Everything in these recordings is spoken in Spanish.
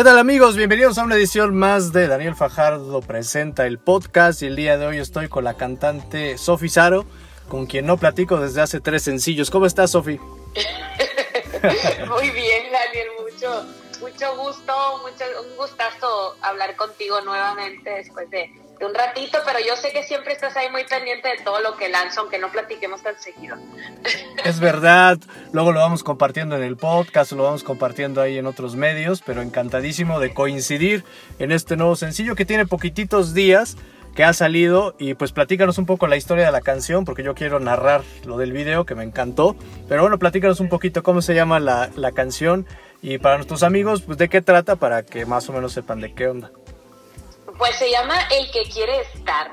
¿Qué tal amigos? Bienvenidos a una edición más de Daniel Fajardo Presenta el podcast y el día de hoy estoy con la cantante Sofi Saro, con quien no platico desde hace tres sencillos. ¿Cómo estás, Sofi? Muy bien, Daniel, mucho, mucho gusto, mucho, un gustazo hablar contigo nuevamente después de, un ratito, pero yo sé que siempre estás ahí muy pendiente de todo lo que lanzo, aunque no platiquemos tan seguido. Es verdad, luego lo vamos compartiendo en el podcast, lo vamos compartiendo ahí en otros medios, pero encantadísimo de coincidir en este nuevo sencillo que tiene poquititos días que ha salido y pues platícanos un poco la historia de la canción porque yo quiero narrar lo del video que me encantó, pero bueno, platícanos un poquito cómo se llama la, la canción y para nuestros amigos pues de qué trata para que más o menos sepan de qué onda. Pues se llama El que quiere estar.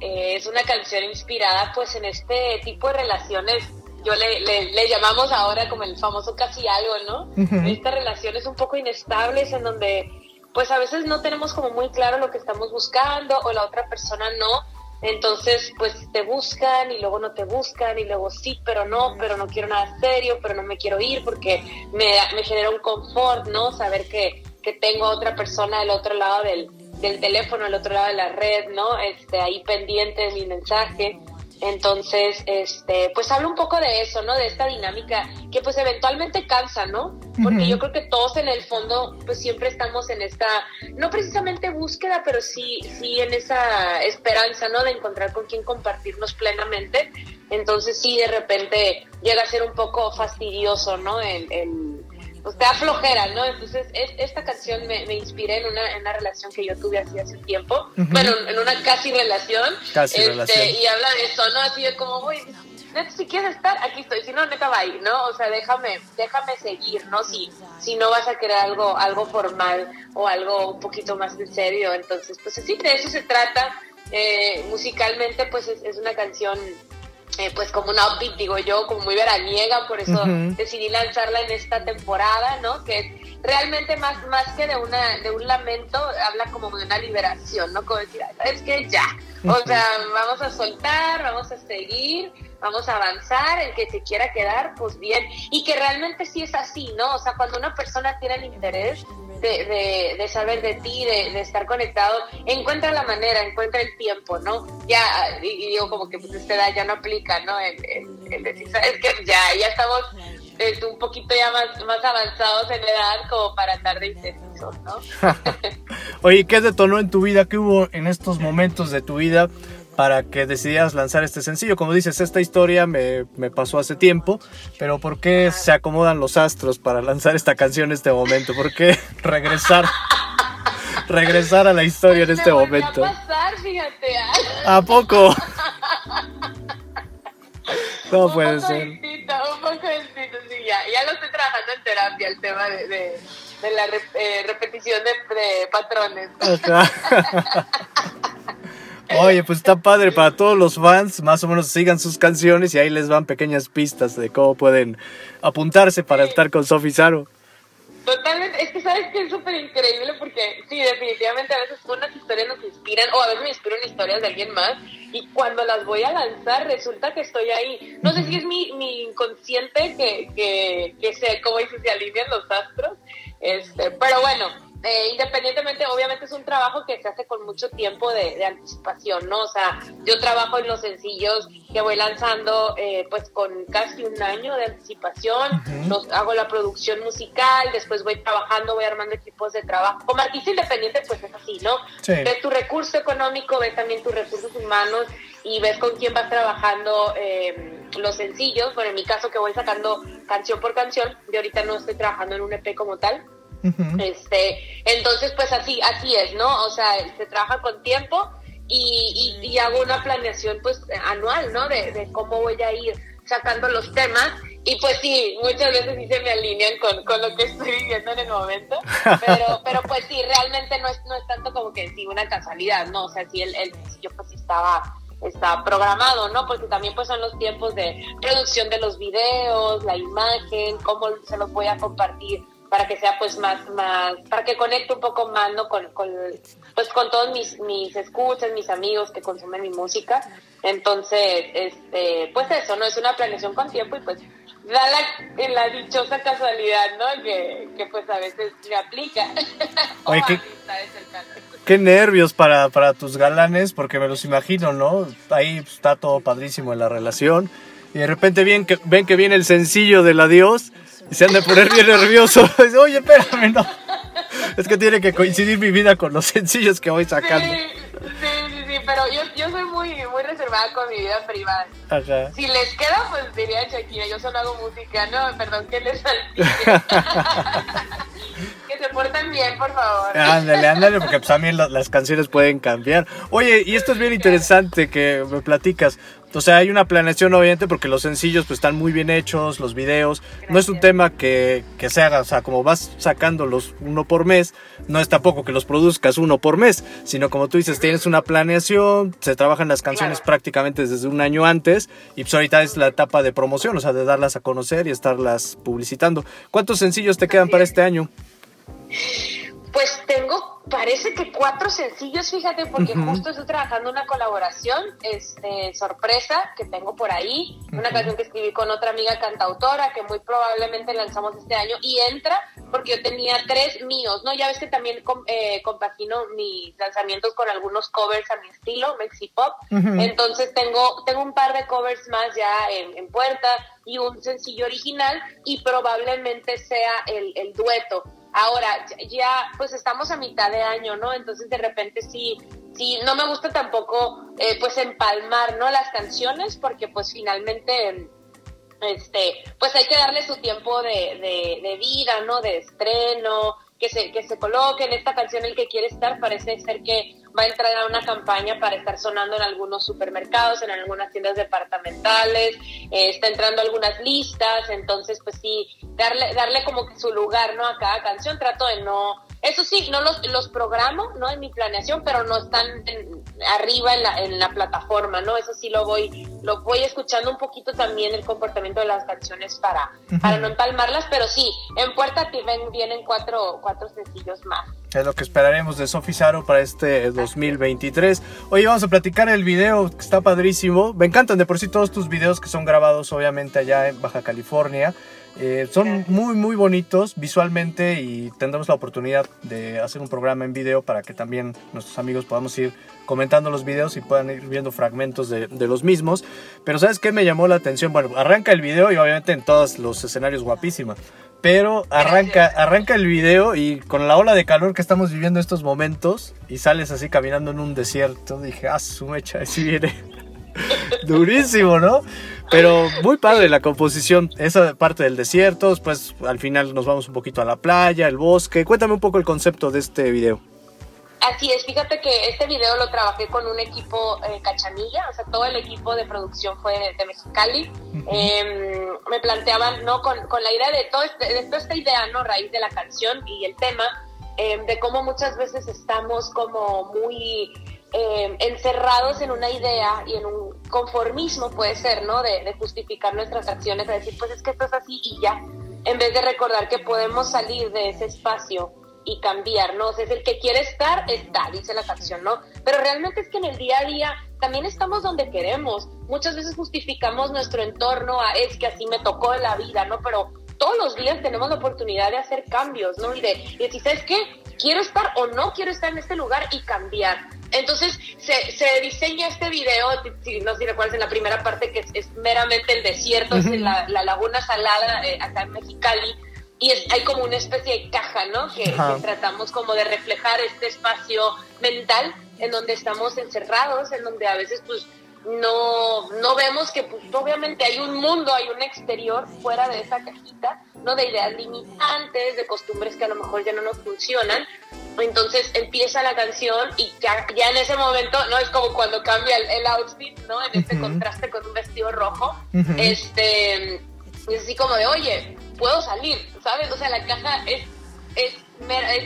Eh, es una canción inspirada pues en este tipo de relaciones yo le, le, llamamos ahora como el famoso casi algo, ¿no? Estas relaciones un poco inestables en donde pues a veces no tenemos como muy claro lo que estamos buscando o la otra persona no. Entonces, pues te buscan y luego no te buscan y luego sí, pero no, pero no quiero nada serio, pero no me quiero ir porque me, me genera un confort, ¿no? Saber que, que tengo a otra persona del otro lado del, del teléfono al otro lado de la red, ¿no? Este, ahí pendiente de mi mensaje. Entonces, este, pues hablo un poco de eso, ¿no? De esta dinámica que pues eventualmente cansa, ¿no? Porque yo creo que todos en el fondo pues siempre estamos en esta, no precisamente búsqueda, pero sí, sí en esa esperanza, ¿no? De encontrar con quién compartirnos plenamente. Entonces sí, de repente llega a ser un poco fastidioso, ¿no? el, te da flojera, ¿no? Entonces, esta canción me, me inspiré en una, en una, relación que yo tuve hace, hace tiempo, bueno, en una casi relación. Casi este, relación. Y habla de eso, ¿no? Así de como, uy, neta, si quieres estar, aquí estoy, si no, neta, va ahí, ¿no? O sea, déjame, déjame seguir, ¿no? Si, si no vas a querer algo, algo formal o algo un poquito más en serio. Entonces, pues sí, de eso se trata. Eh, musicalmente, pues es, es una canción eh, pues como una upbeat, digo yo, como muy veraniega, por eso decidí lanzarla en esta temporada, ¿no? Que realmente más, más que de una, de un lamento, habla como de una liberación, ¿no? Como decir, ¿sabes qué? Ya. O sea, vamos a soltar, vamos a seguir, vamos a avanzar, el que se quiera quedar, pues bien. Y que realmente sí es así, ¿no? O sea, cuando una persona tiene el interés, de, de, saber de ti, de, estar conectado, encuentra la manera, encuentra el tiempo, ¿no? Ya, y, digo como que pues esta edad ya no aplica, ¿no? El, decir, ¿sabes que Ya, ya estamos este, un poquito ya más, más avanzados en edad como para andar de indecisos, ¿no? Oye, ¿qué detonó en tu vida? ¿Qué hubo en estos momentos de tu vida? Para que decidieras lanzar este sencillo. Como dices, esta historia me, me, pasó hace tiempo, pero ¿por qué se acomodan los astros para lanzar esta canción en este momento? ¿Por qué regresar? regresar a la historia en este momento. A pasar, fíjate. ¿A poco? No un puede poco ser. Distinto, un poco distinto, sí, ya, ya lo estoy trabajando en terapia, el tema de, de, de la eh, repetición de, de patrones. Oye, pues está padre para todos los fans, más o menos sigan sus canciones y ahí les van pequeñas pistas de cómo pueden apuntarse para estar con Sofi Saro. Totalmente, es que sabes que es súper increíble porque sí, definitivamente a veces unas historias nos inspiran o a veces me inspiran historias de alguien más y cuando las voy a lanzar resulta que estoy ahí. No sé si es mi, mi inconsciente que, que, que sé cómo dice, se alinean los astros, este, pero bueno, eh, independientemente, obviamente es un trabajo que se hace con mucho tiempo de, anticipación, ¿no? O sea, yo trabajo en los sencillos que voy lanzando eh, pues con casi un año de anticipación, hago la producción musical, después voy trabajando, voy armando equipos de trabajo. Como artista independiente pues es así, ¿no? Ves tu recurso económico, ves también tus recursos humanos y ves con quién vas trabajando eh, los sencillos. Bueno, en mi caso que voy sacando canción por canción, yo ahorita no estoy trabajando en un EP como tal este, entonces, pues así, así es, ¿no? O sea, se trabaja con tiempo y, y, hago una planeación pues anual, ¿no? De, cómo voy a ir sacando los temas. Y pues sí, muchas veces sí se me alinean con, con lo que estoy viviendo en el momento. Pero, pero pues sí, realmente no es, no es tanto como que sí, una casualidad, ¿no? O sea, sí, el, el yo pues estaba está programado, ¿no? Porque también pues son los tiempos de producción de los videos, la imagen, cómo se los voy a compartir para que sea pues más, más, para que conecte un poco más, ¿no? Con, con pues con todos mis, mis escuchas, mis amigos que consumen mi música. Entonces, este, pues eso, ¿no? Es una planeación con tiempo y pues da la, la dichosa casualidad, ¿no? Que, que pues a veces me aplica. Oye, qué, qué nervios para, para tus galanes, porque me los imagino, ¿no? Ahí está todo padrísimo en la relación. Y de repente ven que, ven que viene el sencillo del adiós y se han de poner bien nerviosos. Oye, espérame, no. Es que tiene que coincidir mi vida con los sencillos que voy sacando. Sí, sí, sí, pero yo, yo soy muy, muy reservada con mi vida privada. Ajá. Si les queda, pues diría Shakira, yo solo hago música, no, perdón, que les que se porten bien, por favor. Ándale, ándale, porque pues, también las canciones pueden cambiar. Oye, y esto es bien interesante que me platicas. O sea, hay una planeación obviamente porque los sencillos pues están muy bien hechos, los videos. No es un tema que, que se haga, o sea, como vas sacándolos uno por mes, no es tampoco que los produzcas uno por mes, sino como tú dices, tienes una planeación, se trabajan las canciones Claro. prácticamente desde un año antes y pues ahorita es la etapa de promoción, o sea, de darlas a conocer y estarlas publicitando. ¿Cuántos sencillos te quedan para este año? Pues tengo, parece que cuatro sencillos, fíjate, porque justo estoy trabajando una colaboración, este, sorpresa, que tengo por ahí, una canción que escribí con otra amiga cantautora, que muy probablemente lanzamos este año, y entra porque yo tenía tres míos, ¿no? Ya ves que también eh, compagino mis lanzamientos con algunos covers a mi estilo, Mexipop, Ujú. entonces tengo, tengo un par de covers más ya en, en puerta y un sencillo original y probablemente sea el, el dueto. Ahora, ya pues estamos a mitad de año, ¿no? Entonces de repente sí, sí, no me gusta tampoco eh, pues empalmar, ¿no? Las canciones porque pues finalmente este, pues hay que darle su tiempo de, de, de vida, ¿no? De estreno, que se, que se coloque en esta canción el que quiere estar, parece ser que va a entrar a una campaña para estar sonando en algunos supermercados, en algunas tiendas departamentales, eh, está entrando algunas listas, entonces pues sí, darle, darle como que su lugar, ¿no? A cada canción, trato de no, eso sí, no los, los programo, ¿no? En mi planeación, pero no están en- arriba en la, en la plataforma, ¿no? Eso sí lo voy, lo voy escuchando un poquito también el comportamiento de las canciones para, para no empalmarlas, pero sí, en Puerta Tiven vienen cuatro, cuatro sencillos más. Es lo que esperaremos de Sofi Saro para este 2023. Oye, vamos a platicar el video que está padrísimo. Me encantan de por sí todos tus videos que son grabados obviamente allá en Baja California. Eh, son muy muy bonitos visualmente y tendremos la oportunidad de hacer un programa en video para que también nuestros amigos podamos ir comentando los videos y puedan ir viendo fragmentos de, de los mismos. Pero ¿sabes qué me llamó la atención? Bueno, arranca el video y obviamente en todos los escenarios guapísima. Pero arranca, arranca el video y con la ola de calor que estamos viviendo en estos momentos y sales así caminando en un desierto, dije, ah, su mecha, así viene. Durísimo, ¿no? Pero muy padre la composición, esa parte del desierto, después al final nos vamos un poquito a la playa, el bosque. Cuéntame un poco el concepto de este video. Así es, fíjate que este video lo trabajé con un equipo eh, cachanilla, o sea, todo el equipo de producción fue de, de Mexicali. Eh, me planteaban, ¿no? Con, con la idea de, todo este- de toda esta idea, ¿no? Raíz de la canción y el tema, eh, de cómo muchas veces estamos como muy eh, encerrados en una idea y en un conformismo, puede ser, ¿no? De, de justificar nuestras acciones, de decir, pues es que esto es así y ya, en vez de recordar que podemos salir de ese espacio y cambiar, ¿no? O sea, es el que quiere estar, está, dice la canción, ¿no? Pero realmente es que en el día a día también estamos donde queremos. Muchas veces justificamos nuestro entorno a es que así me tocó en la vida, ¿no? Pero todos los días tenemos la oportunidad de hacer cambios, ¿no? Y de, y de decir, ¿sabes qué? Quiero estar o no quiero estar en este lugar y cambiar. Entonces se, se diseña este video, si, no sé si recuerdas en la primera parte que es, es meramente el desierto, es en la, la laguna salada eh, acá en Mexicali, y es, hay como una especie de caja, ¿no? Que, tratamos como de reflejar este espacio mental en donde estamos encerrados, en donde a veces pues no, no vemos que pues obviamente hay un mundo, hay un exterior fuera de esa cajita, ¿no? De ideas limitantes, de costumbres que a lo mejor ya no nos funcionan. Entonces empieza la canción y ya, ya en ese momento, ¿no? Es como cuando cambia el, el outfit, ¿no? En este contraste con un vestido rojo. Este, es así como de, oye, puedo salir, ¿sabes? O sea, la caja es, es,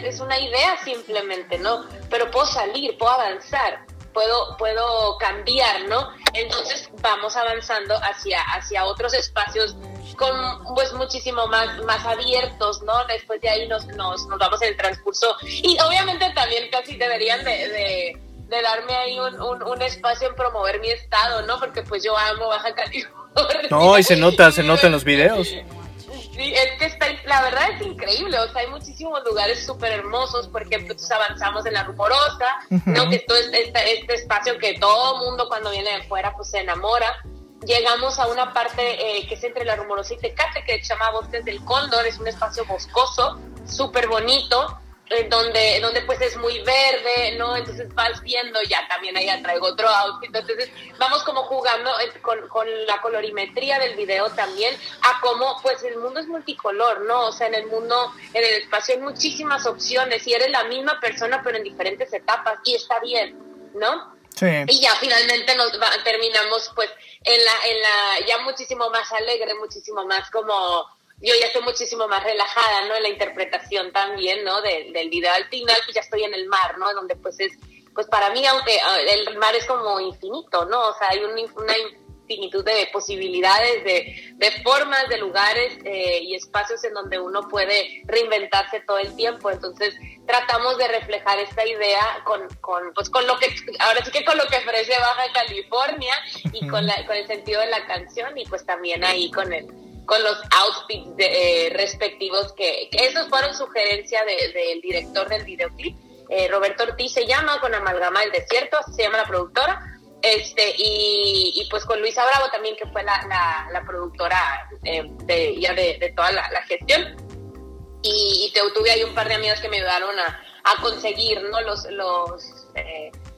es, una idea simplemente, ¿no? Pero puedo salir, puedo avanzar. puedo, puedo cambiar, ¿no? Entonces vamos avanzando hacia, hacia otros espacios con pues muchísimo más, más abiertos, ¿no? Después de ahí nos, nos, nos vamos en el transcurso y obviamente también casi deberían de, de, darme ahí un, un, espacio en promover mi estado, ¿no? Porque pues yo amo Baja California. No, y se nota, se nota en los videos. Sí, es que está, la verdad es increíble, o sea, hay muchísimos lugares súper hermosos, por ejemplo, entonces avanzamos en la Rumorosa, ¿no? Que todo este, este, espacio que todo mundo cuando viene de fuera pues se enamora, llegamos a una parte eh, que es entre la Rumorosa y Tecate, que se llama Bosques del Cóndor, es un espacio boscoso, súper bonito, en donde, donde pues es muy verde, ¿no? Entonces vas viendo, ya también ahí traigo otro outfit, entonces vamos como jugando con, con, la colorimetría del video también, a cómo pues el mundo es multicolor, ¿no? O sea, en el mundo, en el espacio hay muchísimas opciones y eres la misma persona pero en diferentes etapas y está bien, ¿no? Sí. Y ya finalmente nos terminamos pues en la, en la, ya muchísimo más alegre, muchísimo más como, yo ya estoy muchísimo más relajada, ¿no? En la interpretación también, ¿no? del video al final, pues ya estoy en el mar, ¿no? Donde pues es, pues para mí, aunque ah, el mar es como infinito, ¿no? O sea, hay un, una infinitud de posibilidades, de, de formas, de lugares eh, y espacios en donde uno puede reinventarse todo el tiempo. Entonces, tratamos de reflejar esta idea con, con, pues, con lo que, ahora sí que con lo que ofrece Baja California y con, la, con el sentido de la canción y pues también ahí con el con los outfits eh, respectivos que, esos fueron sugerencia del director del videoclip eh, Roberto Ortiz se llama con Amalgama del Desierto así se llama la productora este, y, pues con Luisa Bravo también, que fue la, la, productora eh, de, ya de, toda la, gestión. Y, tuve ahí un par de amigas que me ayudaron a, a conseguir ¿no? los, los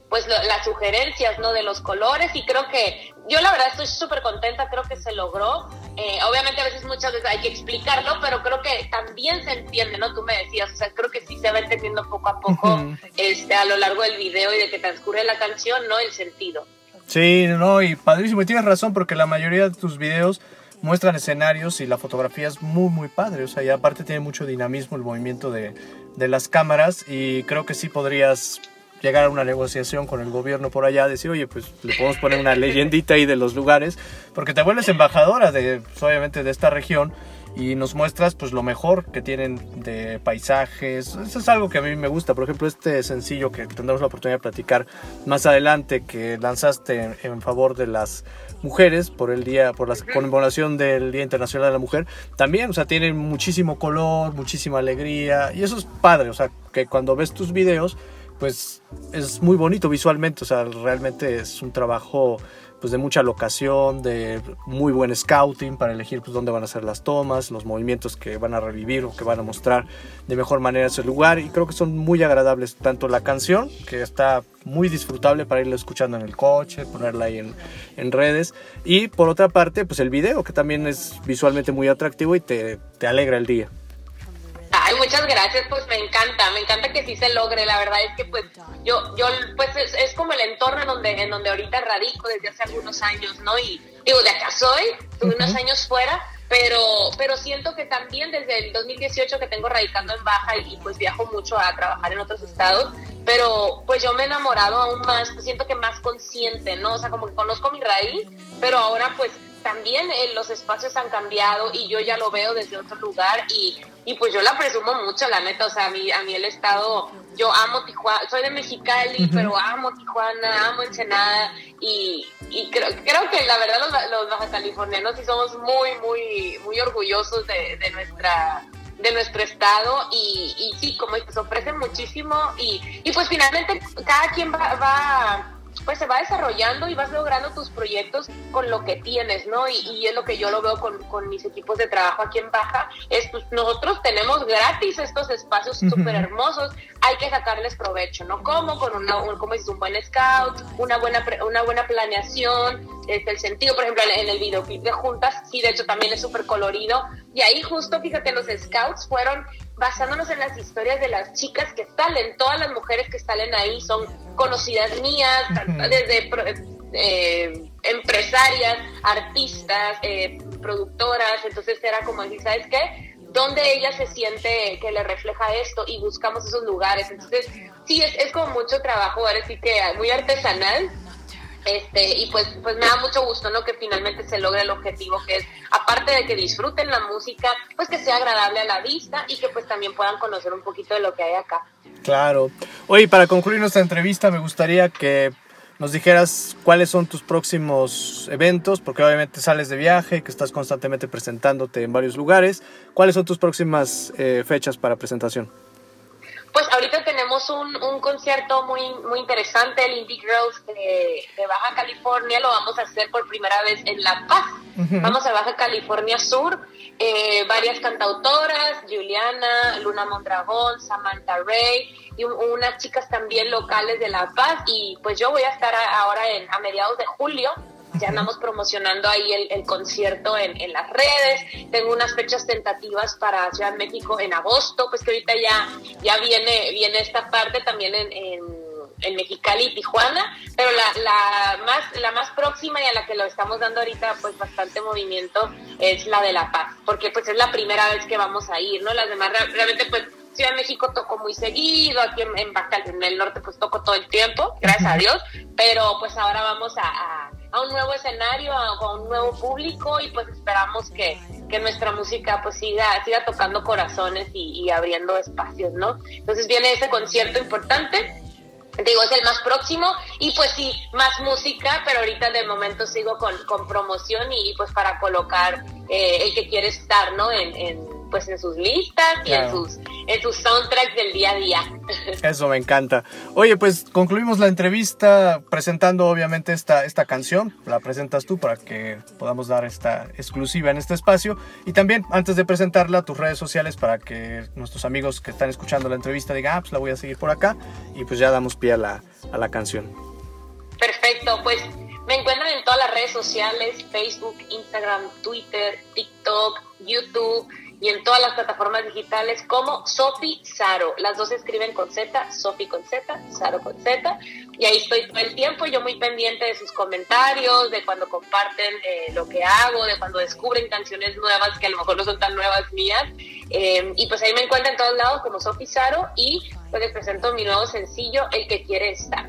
pues las sugerencias ¿no? de los colores y creo que yo la verdad estoy súper contenta, creo que se logró. Eh, obviamente a veces muchas veces hay que explicarlo, pero creo que también se entiende, ¿no? Tú me decías, o sea, creo que sí se va entendiendo poco a poco este, a lo largo del video y de que transcurre la canción, ¿no? El sentido. Sí, no, y padrísimo. Y tienes razón porque la mayoría de tus videos muestran escenarios y la fotografía es muy, muy padre. O sea, y aparte tiene mucho dinamismo el movimiento de, de las cámaras y creo que sí podrías llegar a una negociación con el gobierno por allá, decir, oye, pues le podemos poner una leyendita ahí de los lugares, porque te vuelves embajadora de, pues, obviamente, de esta región y nos muestras pues lo mejor que tienen de paisajes. Eso es algo que a mí me gusta. Por ejemplo, este sencillo que tendremos la oportunidad de platicar más adelante que lanzaste en, favor de las mujeres por el día por la conmemoración del Día Internacional de la Mujer, también, o sea, tienen muchísimo color, muchísima alegría y eso es padre, o sea, que cuando ves tus videos pues es muy bonito visualmente, o sea, realmente es un trabajo pues de mucha locación, de muy buen scouting para elegir pues dónde van a ser las tomas, los movimientos que van a revivir o que van a mostrar de mejor manera ese lugar y creo que son muy agradables tanto la canción que está muy disfrutable para irla escuchando en el coche, ponerla ahí en, redes y por otra parte pues el video que también es visualmente muy atractivo y te alegra el día. Muchas gracias, pues me encanta, me encanta que sí se logre, la verdad es que pues yo, yo pues es, como el entorno en donde, en donde ahorita radico desde hace algunos años, ¿no? Y digo, de acá soy, tuve unos años fuera, pero, pero siento que también desde el 2018 que tengo radicando en Baja y, pues viajo mucho a trabajar en otros estados, pero pues yo me he enamorado aún más, pues siento que más consciente, ¿no? O sea, como que conozco mi raíz, pero ahora pues también eh, los espacios han cambiado y yo ya lo veo desde otro lugar y, y pues yo la presumo mucho, la neta, o sea, a mí, a mí el estado, yo amo Tijuana, soy de Mexicali, pero amo Tijuana, amo Ensenada y, y creo, creo que la verdad los, los baja californianos sí somos muy, muy, muy orgullosos de, de nuestra de nuestro estado y, y sí, como se ofrece muchísimo y, y pues finalmente cada quien va, va pues se va desarrollando y vas logrando tus proyectos con lo que tienes, ¿no? Y, es lo que yo lo veo con, con, mis equipos de trabajo aquí en Baja, es pues nosotros tenemos gratis estos espacios súper hermosos, hay que sacarles provecho, ¿no? ¿Cómo? Con una, un, como dices, un buen scout, una buena, una buena planeación, este, el sentido, por ejemplo, en el videoclip de Juntas, sí, de hecho también es súper colorido, y ahí justo, fíjate, los scouts fueron basándonos en las historias de las chicas que salen, todas las mujeres que salen ahí son conocidas mías, desde eh, empresarias, artistas, eh, productoras, entonces era como decir, ¿sabes qué? dónde ella se siente que le refleja esto y buscamos esos lugares. Entonces, sí, es, es como mucho trabajo, ahora sí que muy artesanal, este, y pues, pues me da mucho gusto, ¿no? Que finalmente se logre el objetivo que es, aparte de que disfruten la música, pues que sea agradable a la vista y que pues también puedan conocer un poquito de lo que hay acá. Claro. Oye, para concluir nuestra entrevista, me gustaría que nos dijeras cuáles son tus próximos eventos, porque obviamente sales de viaje, que estás constantemente presentándote en varios lugares. ¿Cuáles son tus próximas eh, fechas para presentación? Pues ahorita tenemos un, un concierto muy, muy interesante, el Indie Girls de, Baja California, lo vamos a hacer por primera vez en La Paz. Vamos a Baja California Sur, eh, varias cantautoras, Juliana, Luna Mondragón, Samantha Ray y unas chicas también locales de La Paz. Y pues yo voy a estar ahora en, a mediados de julio ya andamos promocionando ahí el, concierto en, en, las redes. Tengo unas fechas tentativas para Ciudad de México en agosto, pues que ahorita ya, ya viene, viene esta parte también en, en, Mexicali y Tijuana, pero la, la, más, la más próxima y a la que lo estamos dando ahorita pues bastante movimiento es la de La Paz, porque pues es la primera vez que vamos a ir, ¿no? Las demás realmente pues Ciudad de México toco muy seguido, aquí en, en Baja, en el norte pues toco todo el tiempo, gracias a Dios, pero pues ahora vamos a a un nuevo escenario, a, un nuevo público y pues esperamos que, que nuestra música pues siga, siga tocando corazones y, abriendo espacios, ¿no? Entonces viene ese concierto importante digo, es el más próximo y pues sí, más música, pero ahorita de momento sigo con, con promoción y pues para colocar eh, el que quiere estar, ¿no? En, en, pues en sus listas y en sus, en sus soundtracks del día a día. Eso me encanta. Oye, pues concluimos la entrevista presentando obviamente esta, esta canción. La presentas tú para que podamos dar esta exclusiva en este espacio. Y también, antes de presentarla, tus redes sociales para que nuestros amigos que están escuchando la entrevista digan, ah, pues la voy a seguir por acá. Y pues ya damos pie a la, a la canción. Perfecto, pues me encuentran en todas las redes sociales, Facebook, Instagram, Twitter, TikTok, YouTube y en todas las plataformas digitales como Sofi Saro. Las dos escriben con Z, Sofi con Z, Saro con Z. Y ahí estoy todo el tiempo, yo muy pendiente de sus comentarios, de cuando comparten eh, lo que hago, de cuando descubren canciones nuevas que a lo mejor no son tan nuevas mías. Eh, y pues ahí me encuentran en todos lados como Sofi Saro y pues les presento mi nuevo sencillo, El que quiere estar.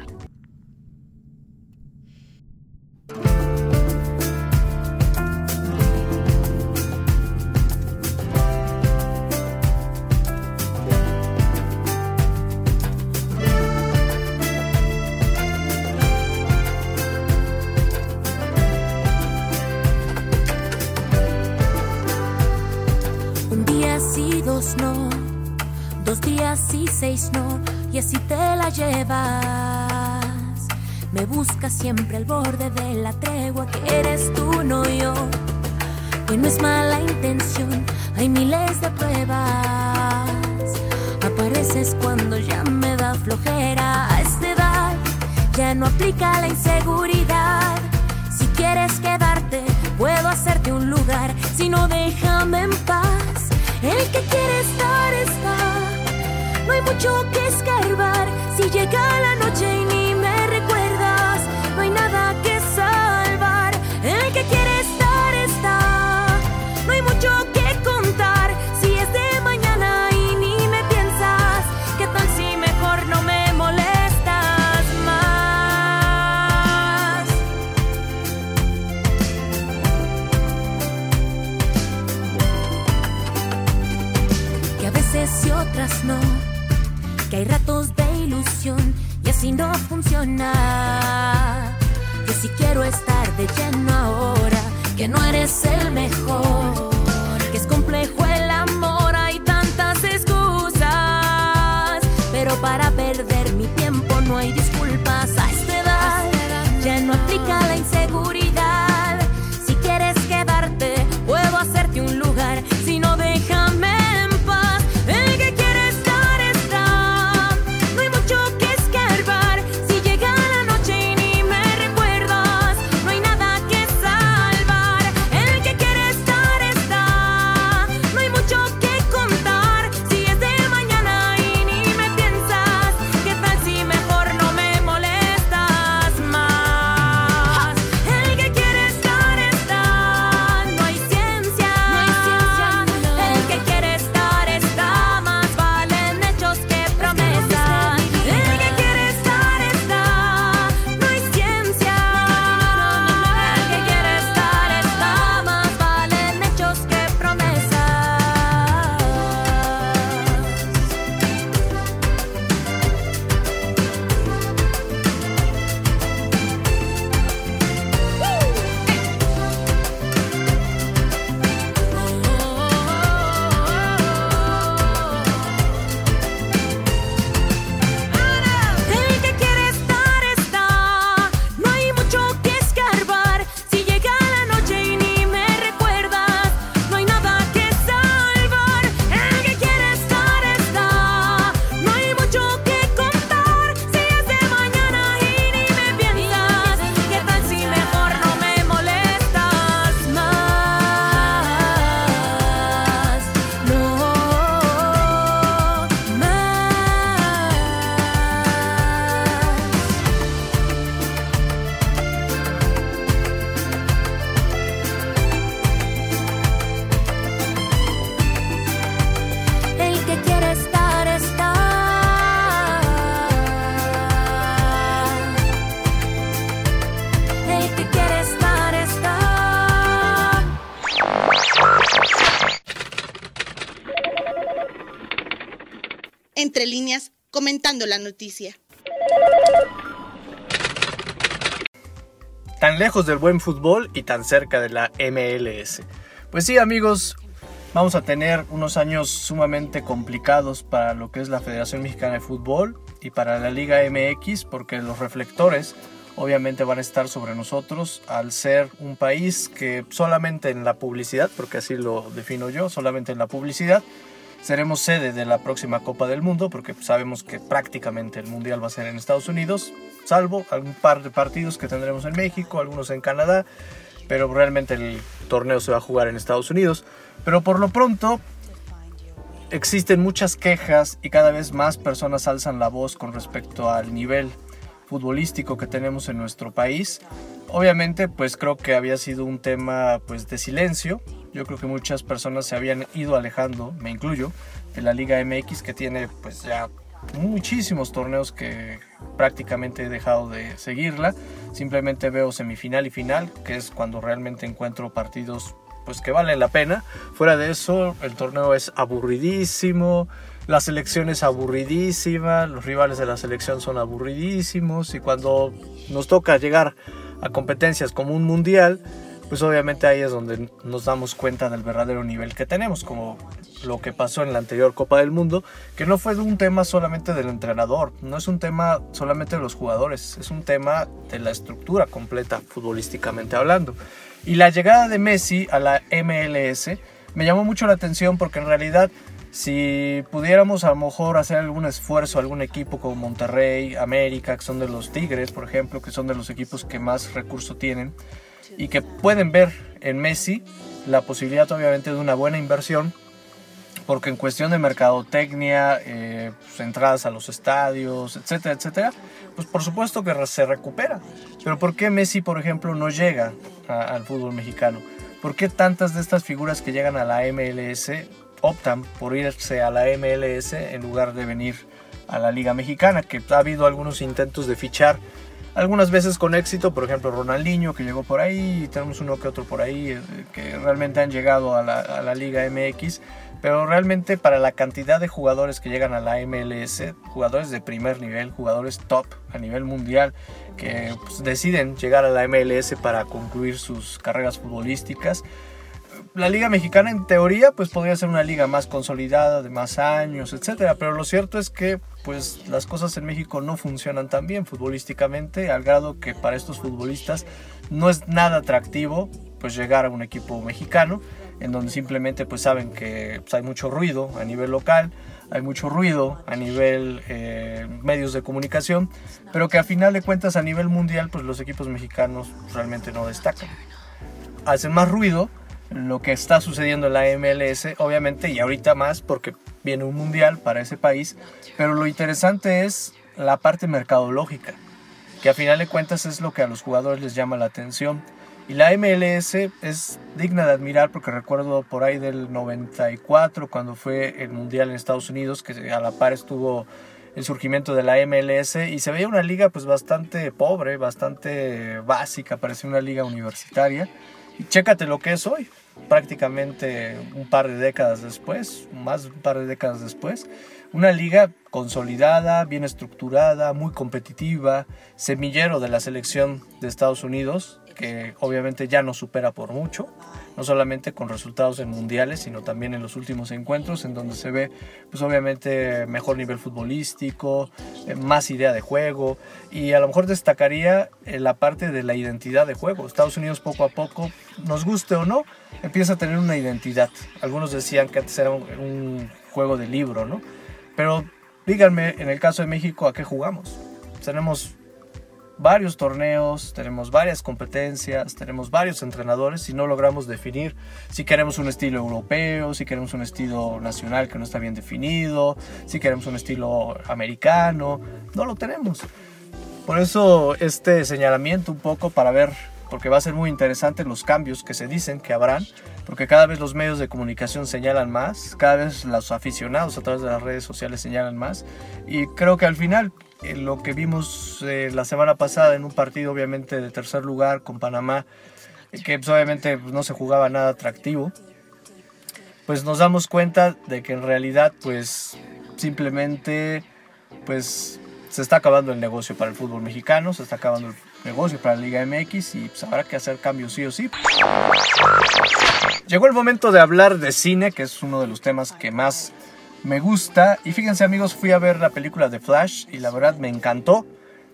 Y así te la llevas. Me buscas siempre al borde de la tregua que eres tú, no yo. Que no es mala intención, hay miles de pruebas. Apareces cuando ya me da flojera. A esta edad ya no aplica la inseguridad. Si quieres quedarte, puedo hacerte un lugar. Si no, déjame en paz. El que quiere estar está. No hay mucho que escarbar. Si llega la noche comentando la noticia. Tan lejos del buen fútbol y tan cerca de la MLS. Pues sí amigos, vamos a tener unos años sumamente complicados para lo que es la Federación Mexicana de Fútbol y para la Liga MX porque los reflectores obviamente van a estar sobre nosotros al ser un país que solamente en la publicidad, porque así lo defino yo, solamente en la publicidad, seremos sede de la próxima Copa del Mundo, porque sabemos que prácticamente el Mundial va a ser en Estados Unidos, salvo algún par de partidos que tendremos en México, algunos en Canadá, pero realmente el torneo se va a jugar en Estados Unidos. Pero por lo pronto existen muchas quejas y cada vez más personas alzan la voz con respecto al nivel futbolístico que tenemos en nuestro país. Obviamente, pues creo que había sido un tema pues de silencio. Yo creo que muchas personas se habían ido alejando, me incluyo, de la Liga MX que tiene pues ya muchísimos torneos que prácticamente he dejado de seguirla. Simplemente veo semifinal y final, que es cuando realmente encuentro partidos pues que valen la pena. Fuera de eso, el torneo es aburridísimo la selección es aburridísima, los rivales de la selección son aburridísimos y cuando nos toca llegar a competencias como un mundial, pues obviamente ahí es donde nos damos cuenta del verdadero nivel que tenemos, como lo que pasó en la anterior Copa del Mundo, que no fue un tema solamente del entrenador, no es un tema solamente de los jugadores, es un tema de la estructura completa futbolísticamente hablando. Y la llegada de Messi a la MLS me llamó mucho la atención porque en realidad si pudiéramos a lo mejor hacer algún esfuerzo, algún equipo como Monterrey, América, que son de los Tigres, por ejemplo, que son de los equipos que más recursos tienen y que pueden ver en Messi la posibilidad obviamente de una buena inversión, porque en cuestión de mercadotecnia, eh, pues, entradas a los estadios, etcétera, etcétera, pues por supuesto que se recupera. Pero ¿por qué Messi, por ejemplo, no llega al fútbol mexicano? ¿Por qué tantas de estas figuras que llegan a la MLS optan por irse a la MLS en lugar de venir a la Liga Mexicana, que ha habido algunos intentos de fichar, algunas veces con éxito, por ejemplo Ronaldinho que llegó por ahí, y tenemos uno que otro por ahí eh, que realmente han llegado a la, a la Liga MX, pero realmente para la cantidad de jugadores que llegan a la MLS, jugadores de primer nivel, jugadores top a nivel mundial, que pues, deciden llegar a la MLS para concluir sus carreras futbolísticas, la liga mexicana en teoría pues podría ser una liga más consolidada, de más años, etcétera, pero lo cierto es que pues las cosas en México no funcionan tan bien futbolísticamente, al grado que para estos futbolistas no es nada atractivo pues llegar a un equipo mexicano en donde simplemente pues saben que pues, hay mucho ruido a nivel local, hay mucho ruido a nivel eh, medios de comunicación, pero que a final de cuentas a nivel mundial pues los equipos mexicanos realmente no destacan. Hacen más ruido, lo que está sucediendo en la MLS, obviamente, y ahorita más porque viene un mundial para ese país, pero lo interesante es la parte mercadológica, que a final de cuentas es lo que a los jugadores les llama la atención. Y la MLS es digna de admirar porque recuerdo por ahí del 94, cuando fue el Mundial en Estados Unidos, que a la par estuvo el surgimiento de la MLS y se veía una liga pues bastante pobre, bastante básica, parecía una liga universitaria chécate lo que es hoy, prácticamente un par de décadas después, más de un par de décadas después, una liga consolidada, bien estructurada, muy competitiva, semillero de la selección de Estados Unidos, que obviamente ya no supera por mucho, no solamente con resultados en mundiales, sino también en los últimos encuentros, en donde se ve, pues obviamente, mejor nivel futbolístico, eh, más idea de juego, y a lo mejor destacaría eh, la parte de la identidad de juego. Estados Unidos poco a poco, nos guste o no, empieza a tener una identidad. Algunos decían que antes era un juego de libro, ¿no? Pero díganme, en el caso de México, ¿a qué jugamos? Tenemos varios torneos, tenemos varias competencias, tenemos varios entrenadores y no logramos definir si queremos un estilo europeo, si queremos un estilo nacional que no está bien definido, si queremos un estilo americano, no lo tenemos. Por eso este señalamiento un poco para ver, porque va a ser muy interesante los cambios que se dicen que habrán, porque cada vez los medios de comunicación señalan más, cada vez los aficionados a través de las redes sociales señalan más, y creo que al final lo que vimos eh, la semana pasada en un partido obviamente de tercer lugar con Panamá, que pues, obviamente pues, no se jugaba nada atractivo, pues nos damos cuenta de que en realidad pues simplemente pues se está acabando el negocio para el fútbol mexicano, se está acabando el negocio para la Liga MX y pues habrá que hacer cambios sí o sí. Llegó el momento de hablar de cine, que es uno de los temas que más me gusta. Y fíjense amigos, fui a ver la película de Flash y la verdad me encantó,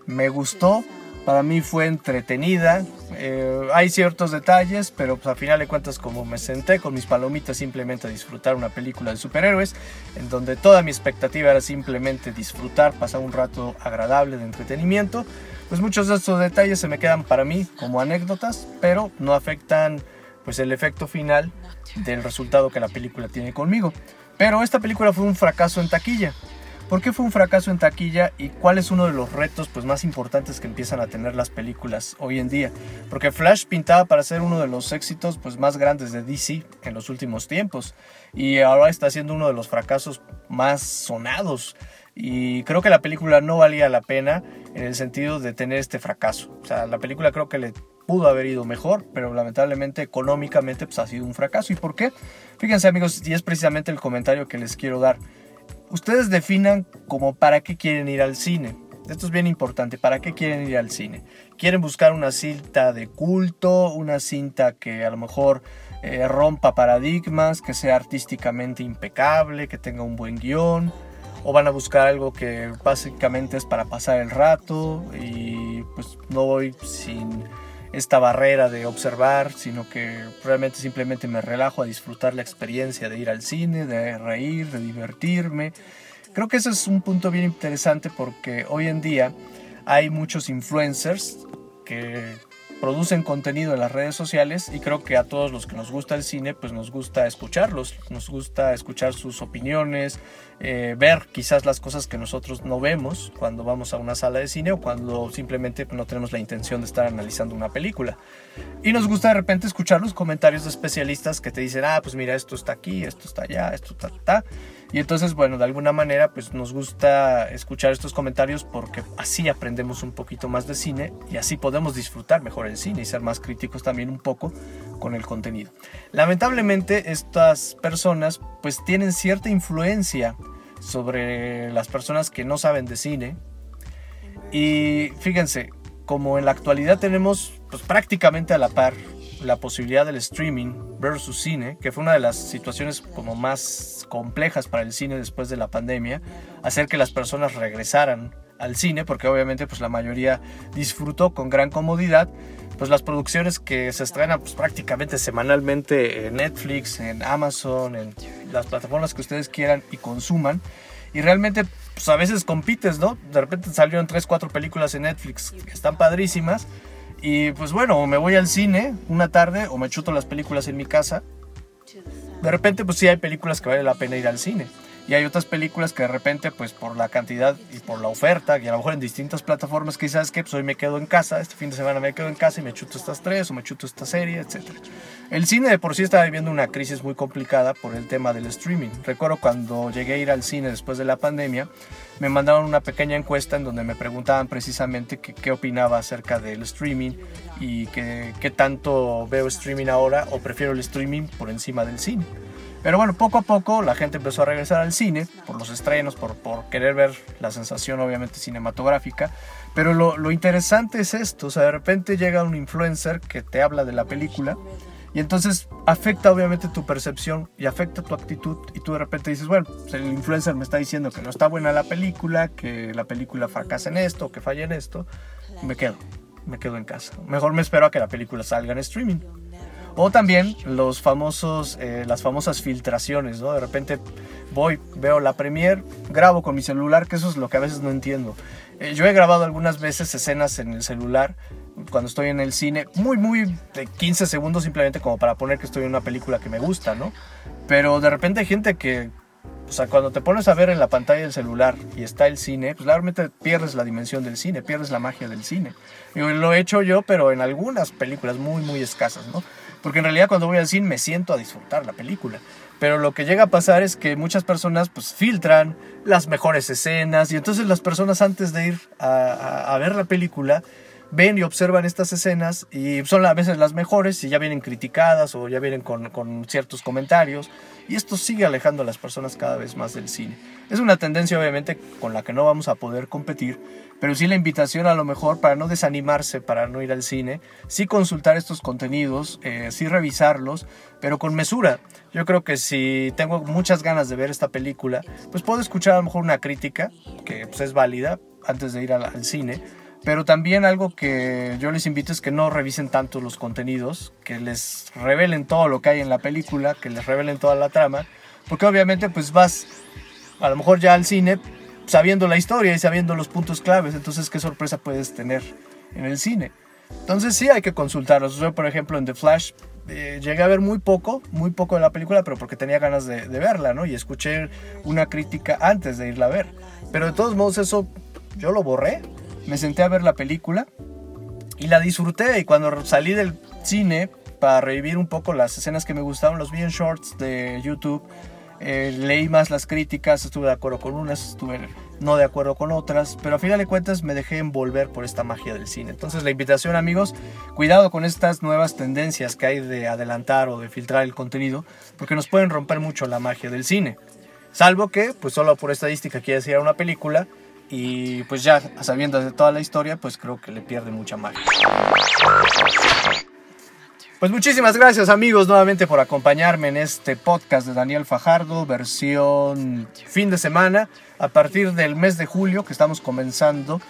me gustó. Para mí fue entretenida. Eh, hay ciertos detalles, pero pues a final de cuentas como me senté con mis palomitas simplemente a disfrutar una película de superhéroes, en donde toda mi expectativa era simplemente disfrutar, pasar un rato agradable de entretenimiento, pues muchos de estos detalles se me quedan para mí como anécdotas, pero no afectan pues el efecto final del resultado que la película tiene conmigo. Pero esta película fue un fracaso en taquilla. ¿Por qué fue un fracaso en taquilla y cuál es uno de los retos pues, más importantes que empiezan a tener las películas hoy en día? Porque Flash pintaba para ser uno de los éxitos pues, más grandes de DC en los últimos tiempos y ahora está siendo uno de los fracasos más sonados. Y creo que la película no valía la pena en el sentido de tener este fracaso. O sea, la película creo que le pudo haber ido mejor, pero lamentablemente económicamente pues, ha sido un fracaso. ¿Y por qué? Fíjense amigos, y es precisamente el comentario que les quiero dar ustedes definan como para qué quieren ir al cine. Esto es bien importante, ¿para qué quieren ir al cine? ¿Quieren buscar una cinta de culto, una cinta que a lo mejor eh, rompa paradigmas, que sea artísticamente impecable, que tenga un buen guion? ¿O van a buscar algo que básicamente es para pasar el rato y pues no voy sin esta barrera de observar, sino que realmente simplemente me relajo a disfrutar la experiencia de ir al cine, de reír, de divertirme. Creo que ese es un punto bien interesante porque hoy en día hay muchos influencers que producen contenido en las redes sociales y creo que a todos los que nos gusta el cine pues nos gusta escucharlos, nos gusta escuchar sus opiniones, eh, ver quizás las cosas que nosotros no vemos cuando vamos a una sala de cine o cuando simplemente no tenemos la intención de estar analizando una película. Y nos gusta de repente escuchar los comentarios de especialistas que te dicen, ah, pues mira, esto está aquí, esto está allá, esto está, está. Y entonces, bueno, de alguna manera, pues nos gusta escuchar estos comentarios porque así aprendemos un poquito más de cine y así podemos disfrutar mejor el cine y ser más críticos también un poco con el contenido. Lamentablemente, estas personas pues tienen cierta influencia sobre las personas que no saben de cine. Y fíjense, como en la actualidad tenemos pues prácticamente a la par la posibilidad del streaming versus cine, que fue una de las situaciones como más complejas para el cine después de la pandemia, hacer que las personas regresaran al cine, porque obviamente pues la mayoría disfrutó con gran comodidad, pues las producciones que se estrenan pues prácticamente semanalmente en Netflix, en Amazon, en las plataformas que ustedes quieran y consuman, y realmente pues a veces compites, ¿no? De repente salieron 3, 4 películas en Netflix que están padrísimas, y pues bueno, me voy al cine una tarde o me chuto las películas en mi casa. De repente pues sí hay películas que vale la pena ir al cine. Y hay otras películas que de repente, pues por la cantidad y por la oferta, y a lo mejor en distintas plataformas, quizás que pues hoy me quedo en casa, este fin de semana me quedo en casa y me chuto estas tres o me chuto esta serie, etc. El cine de por sí está viviendo una crisis muy complicada por el tema del streaming. Recuerdo cuando llegué a ir al cine después de la pandemia, me mandaron una pequeña encuesta en donde me preguntaban precisamente qué opinaba acerca del streaming y qué tanto veo streaming ahora o prefiero el streaming por encima del cine. Pero bueno, poco a poco la gente empezó a regresar al cine por los estrenos, por, por querer ver la sensación obviamente cinematográfica. Pero lo, lo, interesante es esto, o sea, de repente llega un influencer que te habla de la película y entonces afecta obviamente tu percepción y afecta tu actitud y tú de repente dices, bueno, pues el influencer me está diciendo que no está buena la película, que la película fracasa en esto, que falla en esto, me quedo, me quedo en casa. Mejor me espero a que la película salga en streaming. O también los famosos, eh, las famosas filtraciones, ¿no? De repente voy, veo la premiere, grabo con mi celular, que eso es lo que a veces no entiendo. Eh, yo he grabado algunas veces escenas en el celular cuando estoy en el cine, muy, muy de 15 segundos simplemente como para poner que estoy en una película que me gusta, ¿no? Pero de repente hay gente que, o sea, cuando te pones a ver en la pantalla del celular y está el cine, pues realmente pierdes la dimensión del cine, pierdes la magia del cine. Y lo he hecho yo, pero en algunas películas muy, muy escasas, ¿no? Porque en realidad cuando voy al cine me siento a disfrutar la película. Pero lo que llega a pasar es que muchas personas pues filtran las mejores escenas y entonces las personas antes de ir a, ver la película ven y observan estas escenas y son a veces las mejores y ya vienen criticadas o ya vienen con, con ciertos comentarios y esto sigue alejando a las personas cada vez más del cine. Es una tendencia obviamente con la que no vamos a poder competir, pero sí la invitación a lo mejor para no desanimarse, para no ir al cine, sí consultar estos contenidos, eh, sí revisarlos, pero con mesura. Yo creo que si tengo muchas ganas de ver esta película, pues puedo escuchar a lo mejor una crítica, que pues, es válida, antes de ir al, cine, pero también algo que yo les invito es que no revisen tanto los contenidos, que les revelen todo lo que hay en la película, que les revelen toda la trama, porque obviamente pues vas a lo mejor ya al cine sabiendo la historia y sabiendo los puntos claves, entonces qué sorpresa puedes tener en el cine. Entonces sí hay que consultarlos. Yo por ejemplo en The Flash eh, llegué a ver muy poco, muy poco de la película, pero porque tenía ganas de, verla, ¿no? Y escuché una crítica antes de irla a ver. Pero de todos modos eso yo lo borré, me senté a ver la película y la disfruté y cuando salí del cine para revivir un poco las escenas que me gustaban, los vi en shorts de YouTube eh, leí más las críticas, estuve de acuerdo con unas, estuve no de acuerdo con otras, pero a final de cuentas me dejé envolver por esta magia del cine. Entonces la invitación amigos, cuidado con estas nuevas tendencias que hay de adelantar o de filtrar el contenido, porque nos pueden romper mucho la magia del cine. Salvo que, pues solo por estadística quieres ir a una película y pues ya sabiendo de toda la historia, pues creo que le pierde mucha magia. Pues muchísimas gracias amigos nuevamente por acompañarme en este podcast de Daniel Fajardo, versión fin de semana. A partir del mes de julio que estamos comenzando,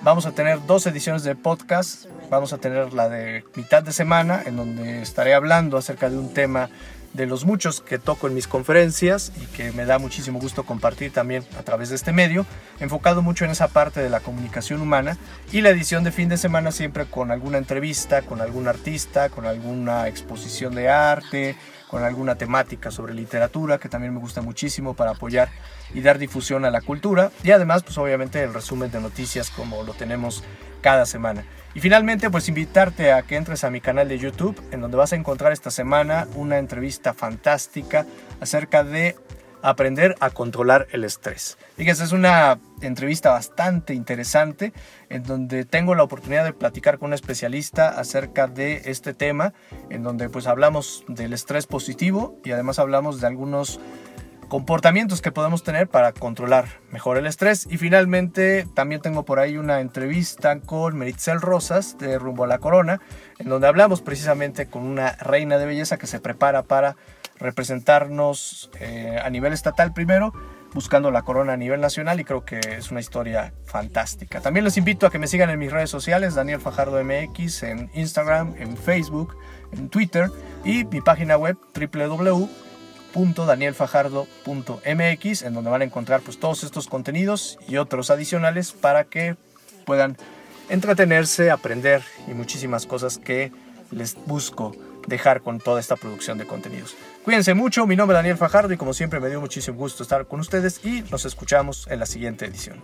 vamos a tener dos ediciones de podcast. Vamos a tener la de mitad de semana, en donde estaré hablando acerca de un tema de los muchos que toco en mis conferencias y que me da muchísimo gusto compartir también a través de este medio, enfocado mucho en esa parte de la comunicación humana y la edición de fin de semana siempre con alguna entrevista, con algún artista, con alguna exposición de arte, con alguna temática sobre literatura que también me gusta muchísimo para apoyar y dar difusión a la cultura y además pues obviamente el resumen de noticias como lo tenemos cada semana. Y finalmente, pues invitarte a que entres a mi canal de YouTube, en donde vas a encontrar esta semana una entrevista fantástica acerca de aprender a controlar el estrés. Fíjense, es una entrevista bastante interesante en donde tengo la oportunidad de platicar con un especialista acerca de este tema, en donde pues hablamos del estrés positivo y además hablamos de algunos comportamientos que podemos tener para controlar mejor el estrés. Y finalmente también tengo por ahí una entrevista con Meritzel Rosas de Rumbo a la Corona, en donde hablamos precisamente con una reina de belleza que se prepara para representarnos eh, a nivel estatal primero, buscando la corona a nivel nacional y creo que es una historia fantástica. También les invito a que me sigan en mis redes sociales, Daniel Fajardo MX, en Instagram, en Facebook, en Twitter y mi página web www www.danielfajardo.mx en donde van a encontrar pues todos estos contenidos y otros adicionales para que puedan entretenerse, aprender y muchísimas cosas que les busco dejar con toda esta producción de contenidos. Cuídense mucho, mi nombre es Daniel Fajardo y como siempre me dio muchísimo gusto estar con ustedes y nos escuchamos en la siguiente edición.